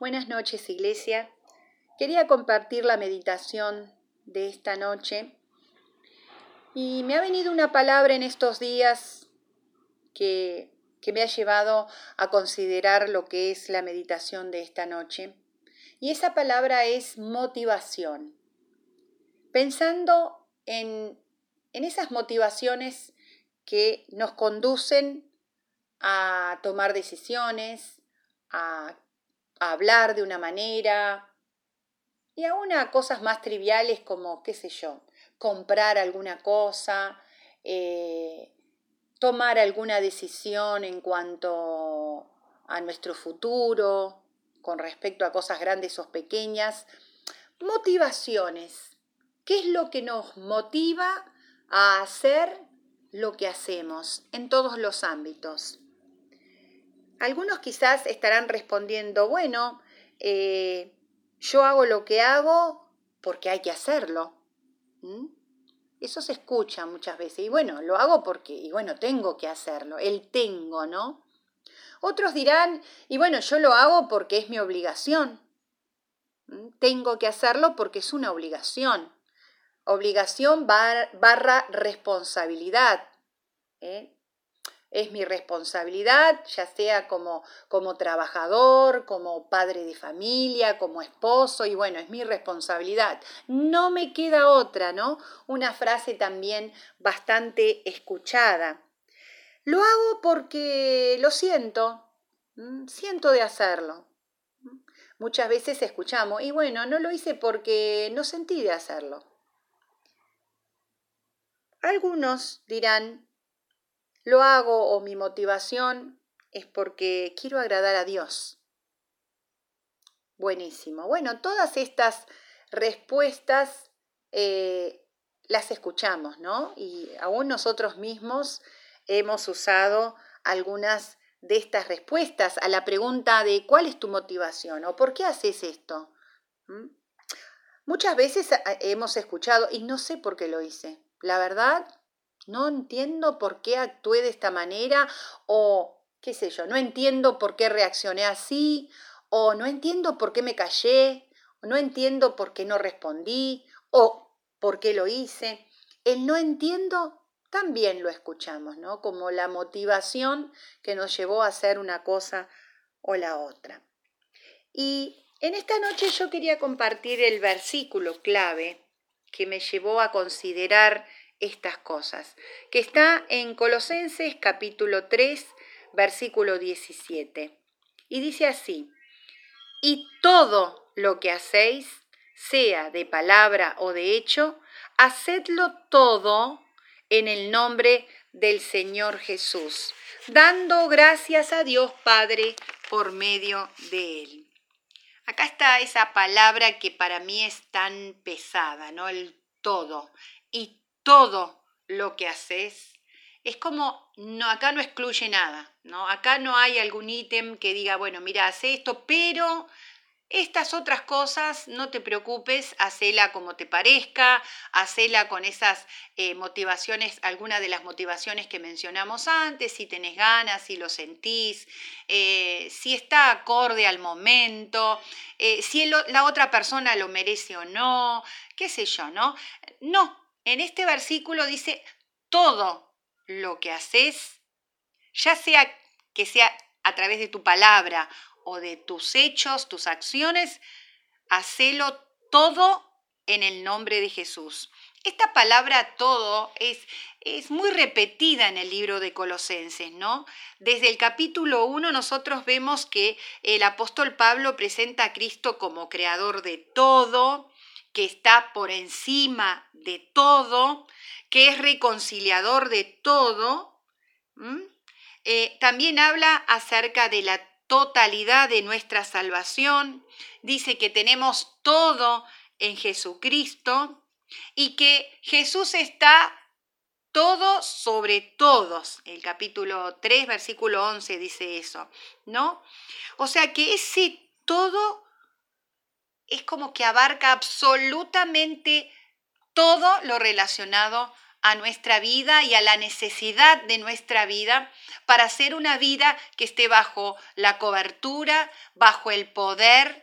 Buenas noches, Iglesia. Quería compartir la meditación de esta noche y me ha venido una palabra en estos días que, que me ha llevado a considerar lo que es la meditación de esta noche. Y esa palabra es motivación. Pensando en, en esas motivaciones que nos conducen a tomar decisiones, a, hablar de una manera y aún a cosas más triviales como, qué sé yo, comprar alguna cosa, eh, tomar alguna decisión en cuanto a nuestro futuro, con respecto a cosas grandes o pequeñas. Motivaciones. ¿Qué es lo que nos motiva a hacer lo que hacemos en todos los ámbitos? Algunos quizás estarán respondiendo, bueno, eh, yo hago lo que hago porque hay que hacerlo. Eso se escucha muchas veces. Y bueno, lo hago porque, y bueno, tengo que hacerlo. El tengo, ¿no? Otros dirán, y bueno, yo lo hago porque es mi obligación. Tengo que hacerlo porque es una obligación. Obligación barra responsabilidad. ¿eh? Es mi responsabilidad, ya sea como, como trabajador, como padre de familia, como esposo, y bueno, es mi responsabilidad. No me queda otra, ¿no? Una frase también bastante escuchada. Lo hago porque lo siento, siento de hacerlo. Muchas veces escuchamos, y bueno, no lo hice porque no sentí de hacerlo. Algunos dirán, lo hago o mi motivación es porque quiero agradar a Dios. Buenísimo. Bueno, todas estas respuestas eh, las escuchamos, ¿no? Y aún nosotros mismos hemos usado algunas de estas respuestas a la pregunta de cuál es tu motivación o por qué haces esto. ¿Mm? Muchas veces eh, hemos escuchado y no sé por qué lo hice. La verdad, no entiendo por qué actué de esta manera o qué sé yo, no entiendo por qué reaccioné así o no entiendo por qué me callé o no entiendo por qué no respondí o por qué lo hice. El no entiendo también lo escuchamos, ¿no? Como la motivación que nos llevó a hacer una cosa o la otra. Y en esta noche yo quería compartir el versículo clave que me llevó a considerar estas cosas, que está en Colosenses capítulo 3, versículo 17. Y dice así, y todo lo que hacéis, sea de palabra o de hecho, hacedlo todo en el nombre del Señor Jesús, dando gracias a Dios Padre por medio de Él. Acá está esa palabra que para mí es tan pesada, ¿no? El todo. Y todo lo que haces, es como, no, acá no excluye nada, ¿no? Acá no hay algún ítem que diga, bueno, mira, haz esto, pero estas otras cosas, no te preocupes, hacela como te parezca, hacela con esas eh, motivaciones, algunas de las motivaciones que mencionamos antes, si tenés ganas, si lo sentís, eh, si está acorde al momento, eh, si la otra persona lo merece o no, qué sé yo, ¿no? No, en este versículo dice, todo lo que haces, ya sea que sea a través de tu palabra o de tus hechos, tus acciones, hacelo todo en el nombre de Jesús. Esta palabra todo es, es, muy repetida en el libro de Colosenses, ¿no? Desde el capítulo 1 nosotros vemos que el apóstol Pablo presenta a Cristo como creador de todo, que está por encima de todo, que es reconciliador de todo. Eh, también habla acerca de la totalidad de nuestra salvación. Dice que tenemos todo en Jesucristo y que Jesús está todo sobre todos. El capítulo 3, versículo 11 dice eso, ¿no? O sea que ese todo es como que abarca absolutamente todo lo relacionado a nuestra vida y a la necesidad de nuestra vida para hacer una vida que esté bajo la cobertura, bajo el poder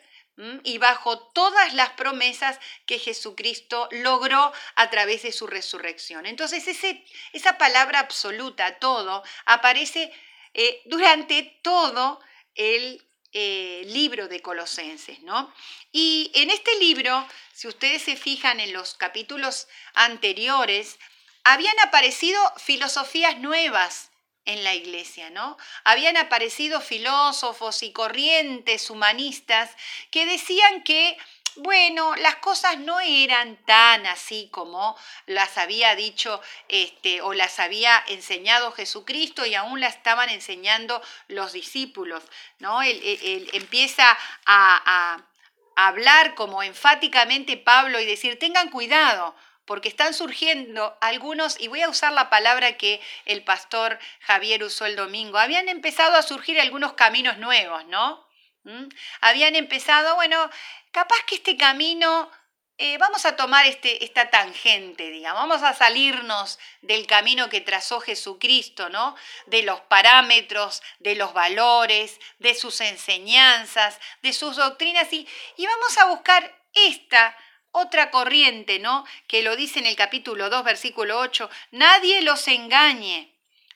y bajo todas las promesas que Jesucristo logró a través de su resurrección. Entonces ese, esa palabra absoluta, todo, aparece eh, durante todo el eh, libro de Colosenses, ¿no? Y en este libro, si ustedes se fijan en los capítulos anteriores, habían aparecido filosofías nuevas en la iglesia, ¿no? Habían aparecido filósofos y corrientes humanistas que decían que bueno, las cosas no eran tan así como las había dicho este, o las había enseñado Jesucristo y aún las estaban enseñando los discípulos. ¿no? Empieza a, a hablar como enfáticamente Pablo y decir, tengan cuidado, porque están surgiendo algunos, y voy a usar la palabra que el pastor Javier usó el domingo, habían empezado a surgir algunos caminos nuevos, ¿no? ¿Mm? Habían empezado, bueno, capaz que este camino, eh, vamos a tomar este, esta tangente, digamos, vamos a salirnos del camino que trazó Jesucristo, ¿no? De los parámetros, de los valores, de sus enseñanzas, de sus doctrinas, y, y vamos a buscar esta otra corriente, ¿no? Que lo dice en el capítulo 2, versículo 8, nadie los engañe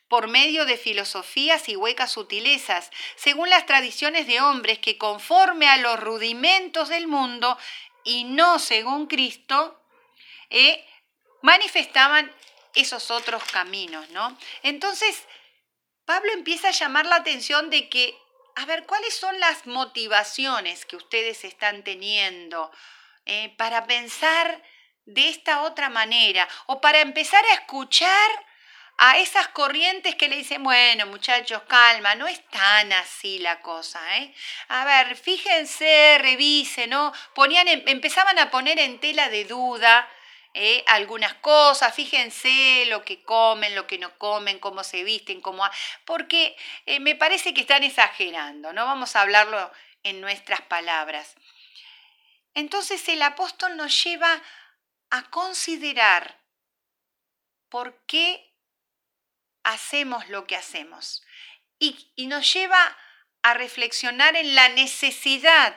por medio de filosofías y huecas sutilezas, según las tradiciones de hombres que conforme a los rudimentos del mundo y no según Cristo, eh, manifestaban esos otros caminos, ¿no? Entonces, Pablo empieza a llamar la atención de que, a ver, ¿cuáles son las motivaciones que ustedes están teniendo eh, para pensar de esta otra manera o para empezar a escuchar a esas corrientes que le dicen, bueno, muchachos, calma, no es tan así la cosa, ¿eh? A ver, fíjense, revisen, ¿no? Ponían, empezaban a poner en tela de duda ¿eh? algunas cosas, fíjense lo que comen, lo que no comen, cómo se visten, cómo... Porque eh, me parece que están exagerando, ¿no? Vamos a hablarlo en nuestras palabras. Entonces el apóstol nos lleva a considerar por qué hacemos lo que hacemos. Y, nos lleva a reflexionar en la necesidad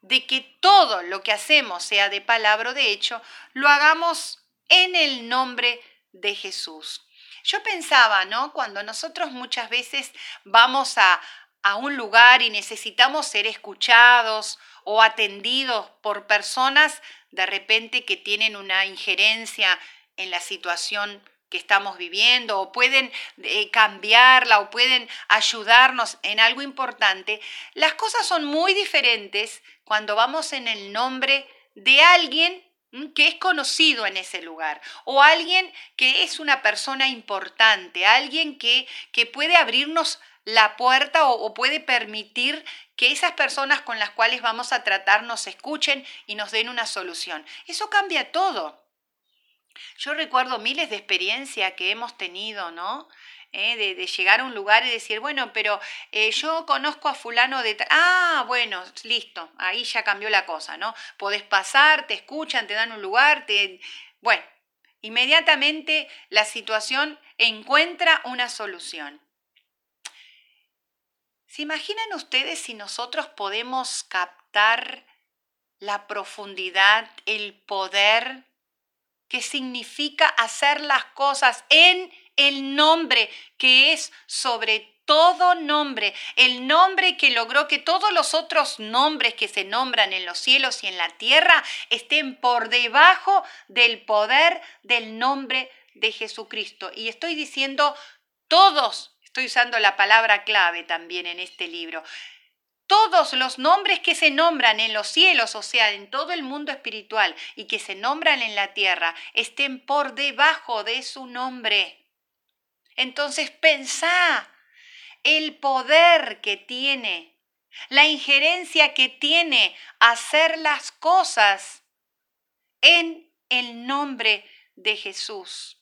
de que todo lo que hacemos, sea de palabra o de hecho, lo hagamos en el nombre de Jesús. Yo pensaba, ¿no? Cuando nosotros muchas veces vamos a, a un lugar y necesitamos ser escuchados o atendidos por personas de repente que tienen una injerencia en la situación que estamos viviendo o pueden eh, cambiarla o pueden ayudarnos en algo importante, las cosas son muy diferentes cuando vamos en el nombre de alguien que es conocido en ese lugar o alguien que es una persona importante, alguien que, que puede abrirnos la puerta o puede permitir que esas personas con las cuales vamos a tratar nos escuchen y nos den una solución. Eso cambia todo. Yo recuerdo miles de experiencias que hemos tenido, ¿no? Eh, de, llegar a un lugar y decir, bueno, pero eh, yo conozco a fulano de... Ah, bueno, listo, ahí ya cambió la cosa, ¿no? Podés pasar, te escuchan, te dan un lugar, te... Bueno, inmediatamente la situación encuentra una solución. ¿Se imaginan ustedes si nosotros podemos captar la profundidad, el poder que significa hacer las cosas en el nombre que es sobre todo nombre, el nombre que logró que todos los otros nombres que se nombran en los cielos y en la tierra estén por debajo del poder del nombre de Jesucristo. Y estoy diciendo todos, estoy usando la palabra clave también en este libro, todos los nombres que se nombran en los cielos, o sea, en todo el mundo espiritual, y que se nombran en la tierra, estén por debajo de su nombre. Entonces pensá el poder que tiene, la injerencia que tiene hacer las cosas en el nombre de Jesús.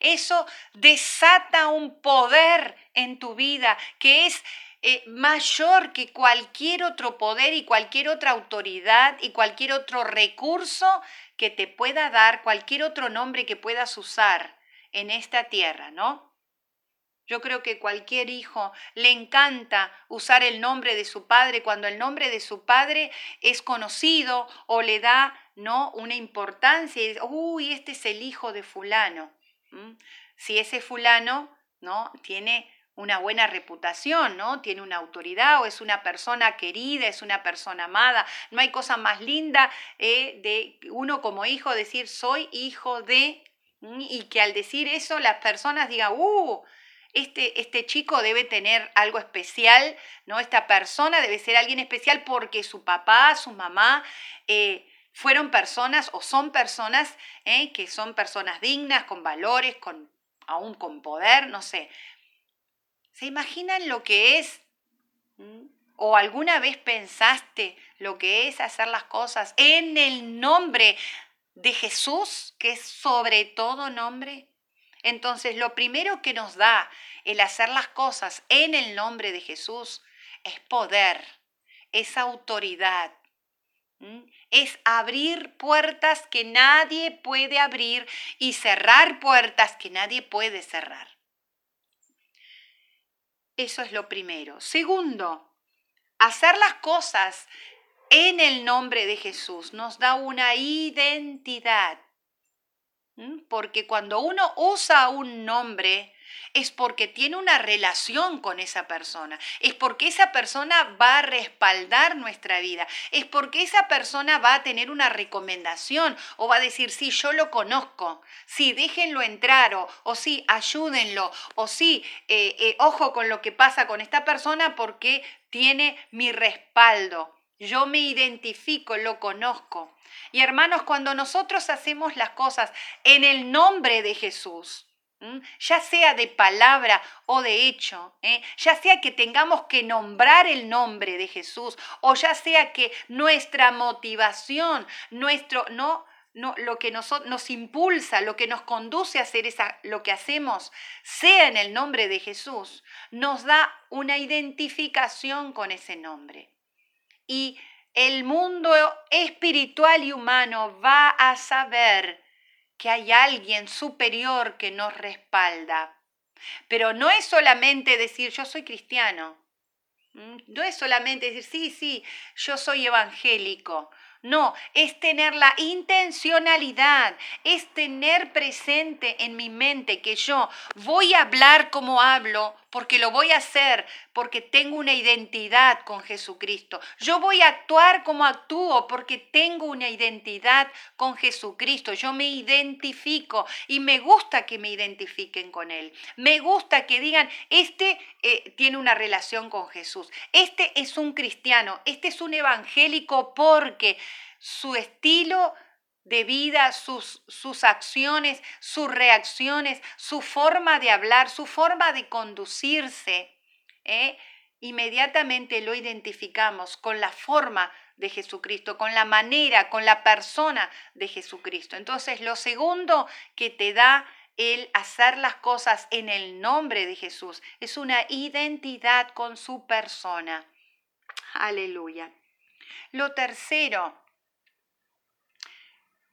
Eso desata un poder en tu vida que es eh, mayor que cualquier otro poder y cualquier otra autoridad y cualquier otro recurso que te pueda dar, cualquier otro nombre que puedas usar en esta tierra, ¿no? Yo creo que cualquier hijo le encanta usar el nombre de su padre cuando el nombre de su padre es conocido o le da ¿no? una importancia y uy, este es el hijo de fulano. Si ese fulano ¿no? tiene una buena reputación, ¿no? Tiene una autoridad o es una persona querida, es una persona amada. No hay cosa más linda eh, de uno como hijo decir soy hijo de y que al decir eso las personas digan, uh, este, este chico debe tener algo especial, ¿no? Esta persona debe ser alguien especial porque su papá, su mamá, eh, fueron personas o son personas eh, que son personas dignas, con valores, con, aún con poder, no sé. ¿Se imaginan lo que es? ¿O alguna vez pensaste lo que es hacer las cosas en el nombre de Jesús, que es sobre todo nombre? Entonces, lo primero que nos da el hacer las cosas en el nombre de Jesús es poder, es autoridad, es abrir puertas que nadie puede abrir y cerrar puertas que nadie puede cerrar. Eso es lo primero. Segundo, hacer las cosas en el nombre de Jesús nos da una identidad. Porque cuando uno usa un nombre, es porque tiene una relación con esa persona, es porque esa persona va a respaldar nuestra vida, es porque esa persona va a tener una recomendación o va a decir, sí, yo lo conozco, sí, déjenlo entrar o, o sí, ayúdenlo o sí, eh, eh, ojo con lo que pasa con esta persona porque tiene mi respaldo. Yo me identifico, lo conozco. Y hermanos, cuando nosotros hacemos las cosas en el nombre de Jesús, ya sea de palabra o de hecho, ¿eh? ya sea que tengamos que nombrar el nombre de Jesús o ya sea que nuestra motivación, nuestro, no, no, lo que nos, nos impulsa, lo que nos conduce a hacer esa, lo que hacemos, sea en el nombre de Jesús, nos da una identificación con ese nombre. Y el mundo espiritual y humano va a saber que hay alguien superior que nos respalda. Pero no es solamente decir yo soy cristiano. No es solamente decir sí, sí, yo soy evangélico. No, es tener la intencionalidad, es tener presente en mi mente que yo voy a hablar como hablo porque lo voy a hacer, porque tengo una identidad con Jesucristo. Yo voy a actuar como actúo porque tengo una identidad con Jesucristo. Yo me identifico y me gusta que me identifiquen con Él. Me gusta que digan, este eh, tiene una relación con Jesús. Este es un cristiano, este es un evangélico porque su estilo de vida, sus, sus acciones, sus reacciones, su forma de hablar, su forma de conducirse, ¿eh? inmediatamente lo identificamos con la forma de Jesucristo, con la manera, con la persona de Jesucristo. Entonces, lo segundo que te da el hacer las cosas en el nombre de Jesús es una identidad con su persona. Aleluya. Lo tercero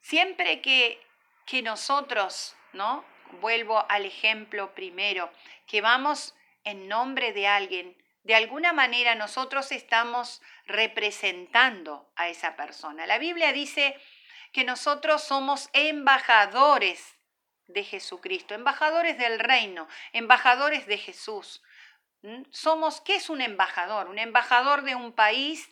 Siempre que, que nosotros, ¿no? Vuelvo al ejemplo primero, que vamos en nombre de alguien, de alguna manera nosotros estamos representando a esa persona. La Biblia dice que nosotros somos embajadores de Jesucristo, embajadores del reino, embajadores de Jesús. ¿Mm? Somos, ¿qué es un embajador? Un embajador de un país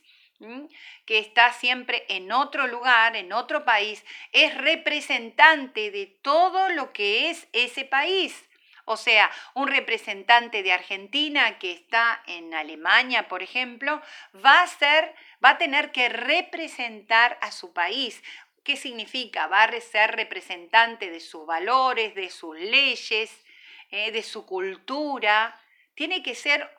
que está siempre en otro lugar, en otro país, es representante de todo lo que es ese país. O sea, un representante de Argentina que está en Alemania, por ejemplo, va a ser, va a tener que representar a su país. ¿Qué significa? Va a ser representante de sus valores, de sus leyes, eh, de su cultura. Tiene que ser,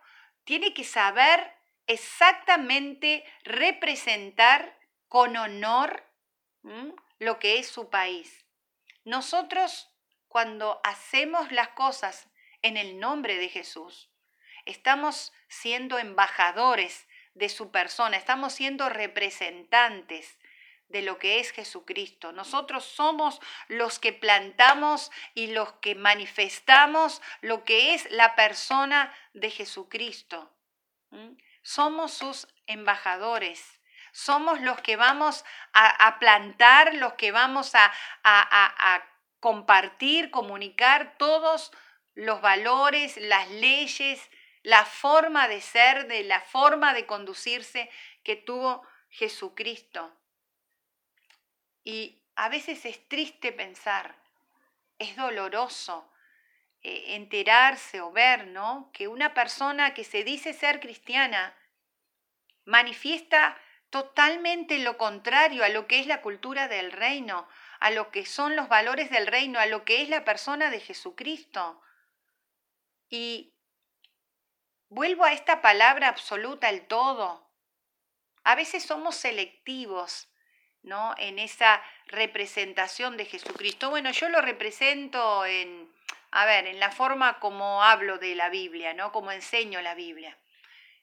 tiene que saber exactamente representar con honor lo que es su país. Nosotros cuando hacemos las cosas en el nombre de Jesús, estamos siendo embajadores de su persona, estamos siendo representantes de lo que es Jesucristo. Nosotros somos los que plantamos y los que manifestamos lo que es la persona de Jesucristo. Somos sus embajadores. Somos los que vamos a, plantar, los que vamos a, a compartir, comunicar todos los valores, las leyes, la forma de ser, de la forma de conducirse que tuvo Jesucristo. Y a veces es triste pensar, es doloroso eh, enterarse o ver, ¿no? Que una persona que se dice ser cristiana manifiesta totalmente lo contrario a lo que es la cultura del reino, a lo que son los valores del reino, a lo que es la persona de Jesucristo. Y vuelvo a esta palabra absoluta, el todo. A veces somos selectivos ¿no? En esa representación de Jesucristo. Bueno, yo lo represento en, a ver, en la forma como hablo de la Biblia, ¿no? Como enseño la Biblia.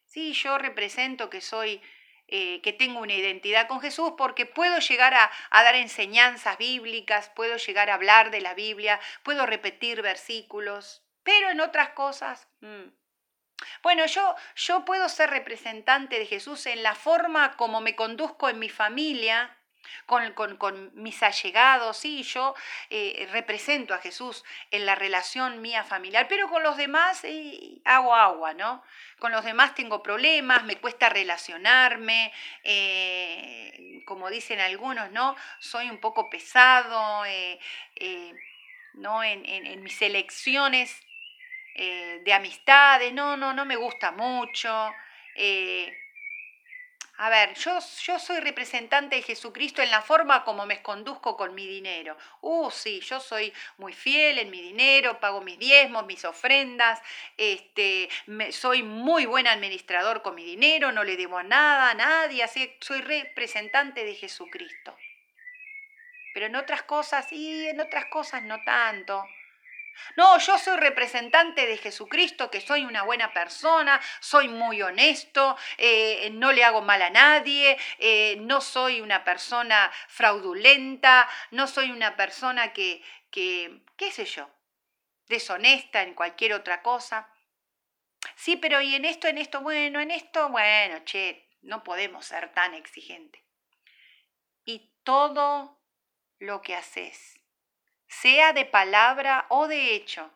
Sí, yo represento que soy, eh, que tengo una identidad con Jesús porque puedo llegar a, dar enseñanzas bíblicas, puedo llegar a hablar de la Biblia, puedo repetir versículos, pero en otras cosas... Mm. Bueno, yo, yo puedo ser representante de Jesús en la forma como me conduzco en mi familia, con, mis allegados, sí, yo eh, represento a Jesús en la relación mía familiar, pero con los demás eh, hago agua, ¿no? Con los demás tengo problemas, me cuesta relacionarme, eh, como dicen algunos, ¿no? Soy un poco pesado, ¿no? En, en, mis elecciones de amistades, no, no, no me gusta mucho. A ver, yo, yo soy representante de Jesucristo en la forma como me conduzco con mi dinero. Uh, sí, yo soy muy fiel en mi dinero, pago mis diezmos, mis ofrendas, este, soy muy buen administrador con mi dinero, no le debo a nada, a nadie, así soy representante de Jesucristo. Pero en otras cosas, y en otras cosas no tanto. No, yo soy representante de Jesucristo, que soy una buena persona, soy muy honesto, eh, no le hago mal a nadie, eh, no soy una persona fraudulenta, no soy una persona que, que, qué sé yo, deshonesta en cualquier otra cosa. Sí, pero y en esto, en esto, bueno, en esto, bueno, che, no podemos ser tan exigentes. Y todo lo que haces sea de palabra o de hecho.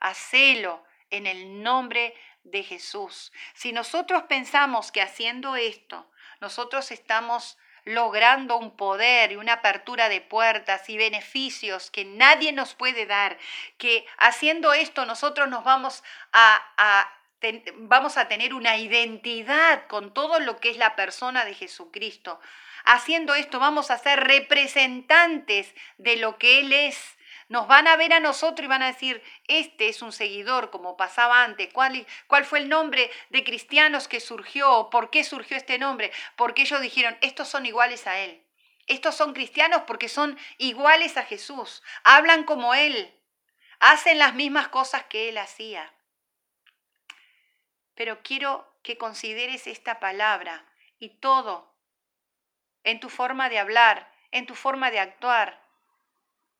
Hacelo en el nombre de Jesús. Si nosotros pensamos que haciendo esto, nosotros estamos logrando un poder y una apertura de puertas y beneficios que nadie nos puede dar, que haciendo esto nosotros nos vamos a, vamos a tener una identidad con todo lo que es la persona de Jesucristo. Haciendo esto vamos a ser representantes de lo que Él es nos van a ver a nosotros y van a decir, este es un seguidor, como pasaba antes. ¿Cuál, fue el nombre de cristianos que surgió? ¿Por qué surgió este nombre? Porque ellos dijeron, estos son iguales a Él. Estos son cristianos porque son iguales a Jesús. Hablan como Él. Hacen las mismas cosas que Él hacía. Pero quiero que consideres esta palabra y todo en tu forma de hablar, en tu forma de actuar,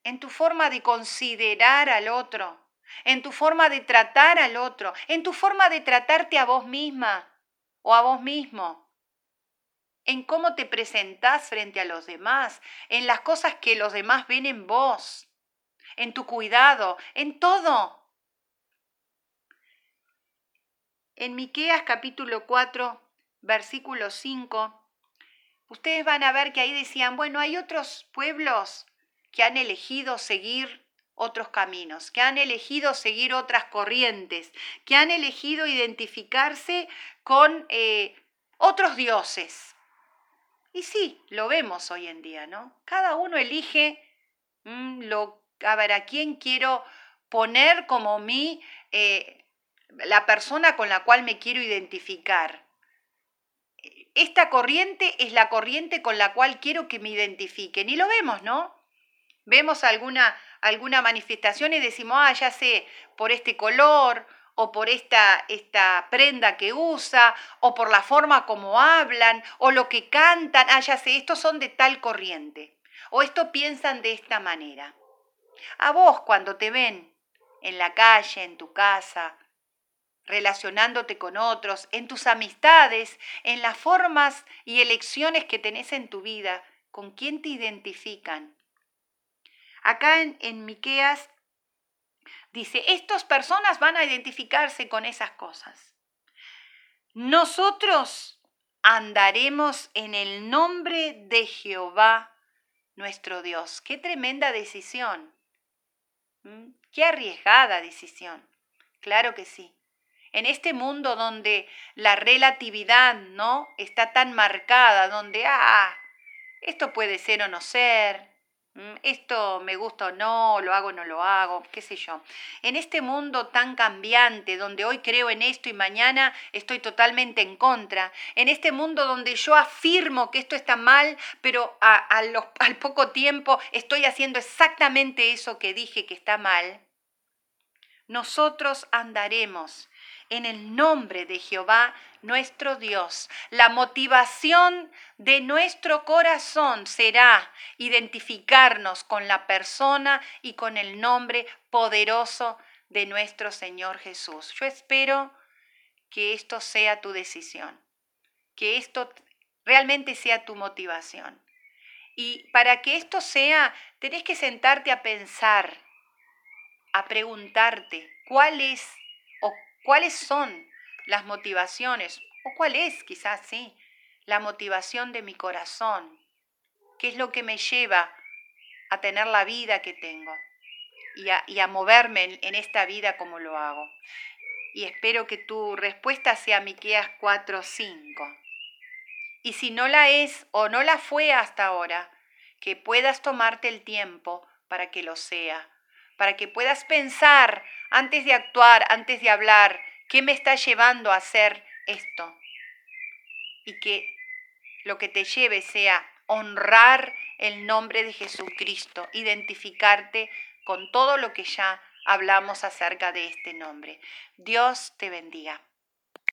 en tu forma de considerar al otro, en tu forma de tratar al otro, en tu forma de tratarte a vos misma o a vos mismo, en cómo te presentás frente a los demás, en las cosas que los demás ven en vos, en tu cuidado, en todo. En Miqueas capítulo 4, versículo 5, ustedes van a ver que ahí decían, bueno, hay otros pueblos que han elegido seguir otros caminos, que han elegido seguir otras corrientes, que han elegido identificarse con eh, otros dioses. Y sí, lo vemos hoy en día, ¿no? Cada uno elige mm, lo, a ver, a quién quiero poner como mí, eh, la persona con la cual me quiero identificar. Esta corriente es la corriente con la cual quiero que me identifiquen. Y lo vemos, ¿no? Vemos alguna, alguna manifestación y decimos, ah, ya sé, por este color o por esta, esta prenda que usa, o por la forma como hablan, o lo que cantan, ah, ya sé, estos son de tal corriente, o esto piensan de esta manera. A vos cuando te ven en la calle, en tu casa, relacionándote con otros, en tus amistades, en las formas y elecciones que tenés en tu vida, con quién te identifican. Acá en, en Miqueas dice, estas personas van a identificarse con esas cosas. Nosotros andaremos en el nombre de Jehová nuestro Dios. Qué tremenda decisión. ¿Mm? Qué arriesgada decisión. Claro que sí. En este mundo donde la relatividad no está tan marcada, donde ah, esto puede ser o no ser, esto me gusta o no, lo hago o no lo hago, qué sé yo. En este mundo tan cambiante, donde hoy creo en esto y mañana estoy totalmente en contra, en este mundo donde yo afirmo que esto está mal, pero al poco tiempo estoy haciendo exactamente eso que dije que está mal, nosotros andaremos en el nombre de Jehová nuestro Dios. La motivación de nuestro corazón será identificarnos con la persona y con el nombre poderoso de nuestro Señor Jesús. Yo espero que esto sea tu decisión, que esto realmente sea tu motivación. Y para que esto sea, tenés que sentarte a pensar, a preguntarte cuál es cuáles son las motivaciones, o cuál es quizás, sí, la motivación de mi corazón, qué es lo que me lleva a tener la vida que tengo y a, moverme en, esta vida como lo hago. Y espero que tu respuesta sea Miqueas 4:5. Y si no la es o no la fue hasta ahora, que puedas tomarte el tiempo para que lo sea, para que puedas pensar antes de actuar, antes de hablar, ¿Qué me está llevando a hacer esto? Y que lo que te lleve sea honrar el nombre de Jesucristo, identificarte con todo lo que ya hablamos acerca de este nombre. Dios te bendiga.